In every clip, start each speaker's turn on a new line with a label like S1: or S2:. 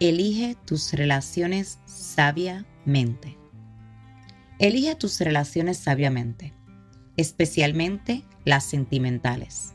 S1: Elige tus relaciones sabiamente. Elige tus relaciones sabiamente, especialmente las sentimentales.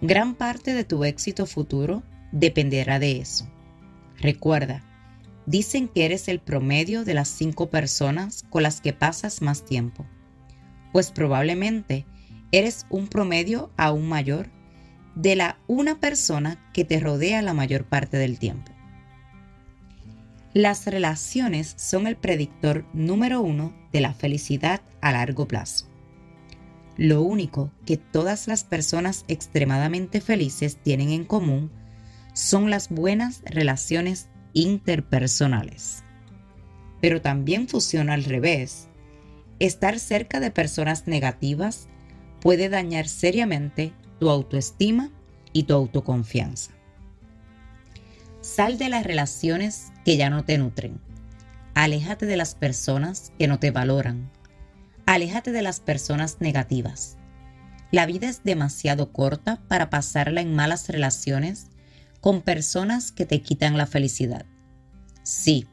S1: Gran parte de tu éxito futuro dependerá de eso. Recuerda, dicen que eres el promedio de las cinco personas con las que pasas más tiempo, pues probablemente eres un promedio aún mayor de la una persona que te rodea la mayor parte del tiempo. Las relaciones son el predictor número uno de la felicidad a largo plazo. Lo único que todas las personas extremadamente felices tienen en común son las buenas relaciones interpersonales. Pero también funciona al revés. Estar cerca de personas negativas puede dañar seriamente tu autoestima y tu autoconfianza. Sal de las relaciones que ya no te nutren. Aléjate de las personas que no te valoran. Aléjate de las personas negativas. La vida es demasiado corta para pasarla en malas relaciones con personas que te quitan la felicidad. Sí,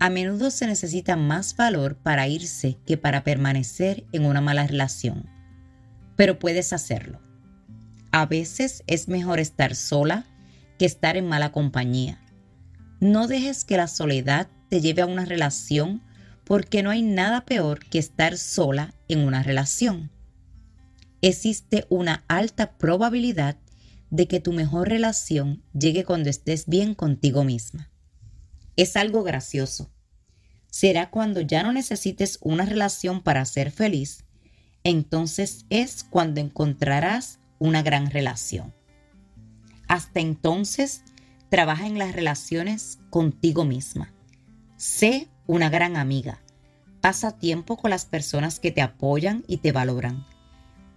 S1: a menudo se necesita más valor para irse que para permanecer en una mala relación, pero puedes hacerlo. A veces es mejor estar sola que estar en mala compañía. No dejes que la soledad te lleve a una relación porque no hay nada peor que estar sola en una relación. Existe una alta probabilidad de que tu mejor relación llegue cuando estés bien contigo misma. Es algo gracioso. Será cuando ya no necesites una relación para ser feliz, entonces es cuando encontrarás una gran relación. Hasta entonces, trabaja en las relaciones contigo misma. Sé una gran amiga. Pasa tiempo con las personas que te apoyan y te valoran.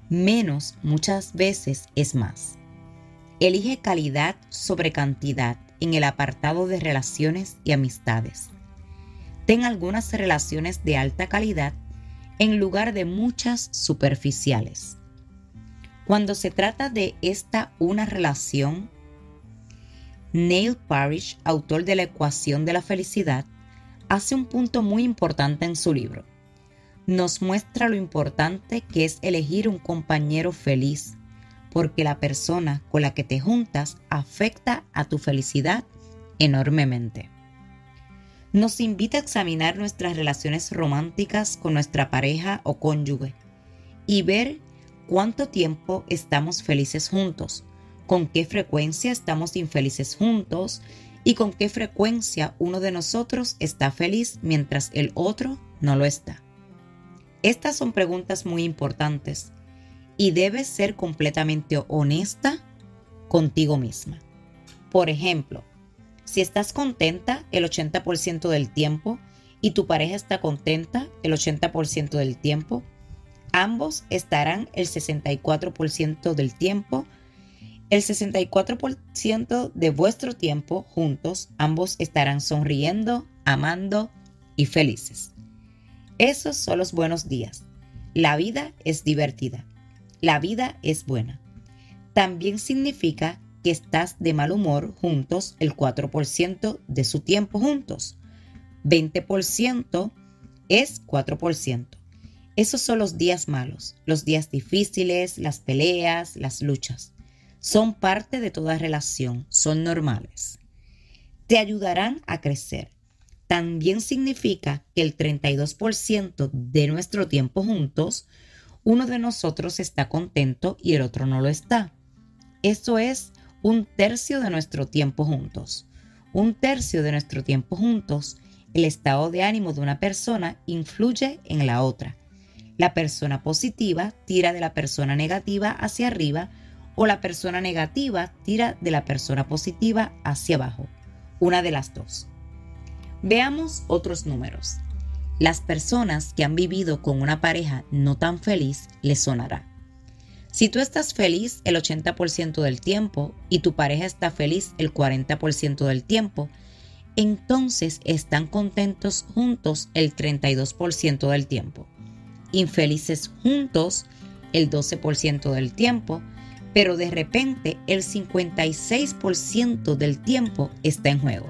S1: Menos muchas veces es más. Elige calidad sobre cantidad en el apartado de relaciones y amistades. Ten algunas relaciones de alta calidad en lugar de muchas superficiales. Cuando se trata de esta una relación, Neil Parrish, autor de la ecuación de la felicidad, hace un punto muy importante en su libro. Nos muestra lo importante que es elegir un compañero feliz, porque la persona con la que te juntas afecta a tu felicidad enormemente. Nos invita a examinar nuestras relaciones románticas con nuestra pareja o cónyuge y ver cuánto tiempo estamos felices juntos, con qué frecuencia estamos infelices juntos y con qué frecuencia uno de nosotros está feliz mientras el otro no lo está. Estas son preguntas muy importantes y debes ser completamente honesta contigo misma. Por ejemplo, si estás contenta el 80% del tiempo y tu pareja está contenta el 80% del tiempo, Ambos estarán el 64% del tiempo. El 64% de vuestro tiempo juntos, ambos estarán sonriendo, amando y felices. Esos son los buenos días. La vida es divertida. La vida es buena. También significa que estás de mal humor juntos el 4% de su tiempo juntos. 20% es 4%. Esos son los días malos, los días difíciles, las peleas, las luchas. Son parte de toda relación, son normales. Te ayudarán a crecer. También significa que el 32% de nuestro tiempo juntos, uno de nosotros está contento y el otro no lo está. Eso es un tercio de nuestro tiempo juntos. Un tercio de nuestro tiempo juntos, el estado de ánimo de una persona influye en la otra la persona positiva tira de la persona negativa hacia arriba o la persona negativa tira de la persona positiva hacia abajo. una de las dos. Veamos otros números. Las personas que han vivido con una pareja no tan feliz les sonará. Si tú estás feliz el 80% del tiempo y tu pareja está feliz el 40% del tiempo, entonces están contentos juntos el 32% del tiempo, infelices juntos el 12% del tiempo, pero de repente el 56% del tiempo está en juego.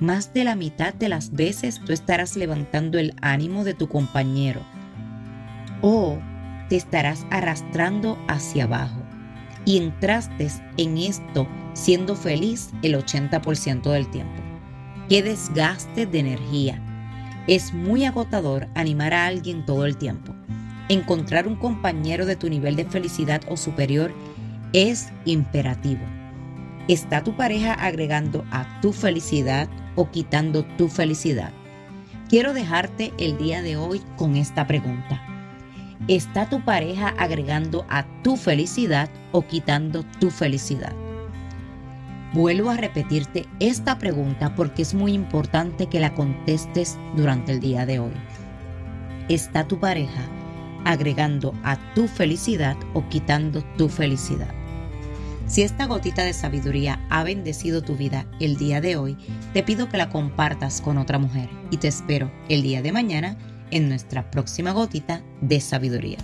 S1: Más de la mitad de las veces tú estarás levantando el ánimo de tu compañero o te estarás arrastrando hacia abajo y entraste en esto siendo feliz el 80% del tiempo. Qué desgaste de energía. Es muy agotador animar a alguien todo el tiempo. Encontrar un compañero de tu nivel de felicidad o superior es imperativo. ¿Está tu pareja agregando a tu felicidad o quitando tu felicidad? Quiero dejarte el día de hoy con esta pregunta. ¿Está tu pareja agregando a tu felicidad o quitando tu felicidad? Vuelvo a repetirte esta pregunta porque es muy importante que la contestes durante el día de hoy. ¿Está tu pareja agregando a tu felicidad o quitando tu felicidad? Si esta gotita de sabiduría ha bendecido tu vida el día de hoy, te pido que la compartas con otra mujer y te espero el día de mañana en nuestra próxima gotita de sabiduría.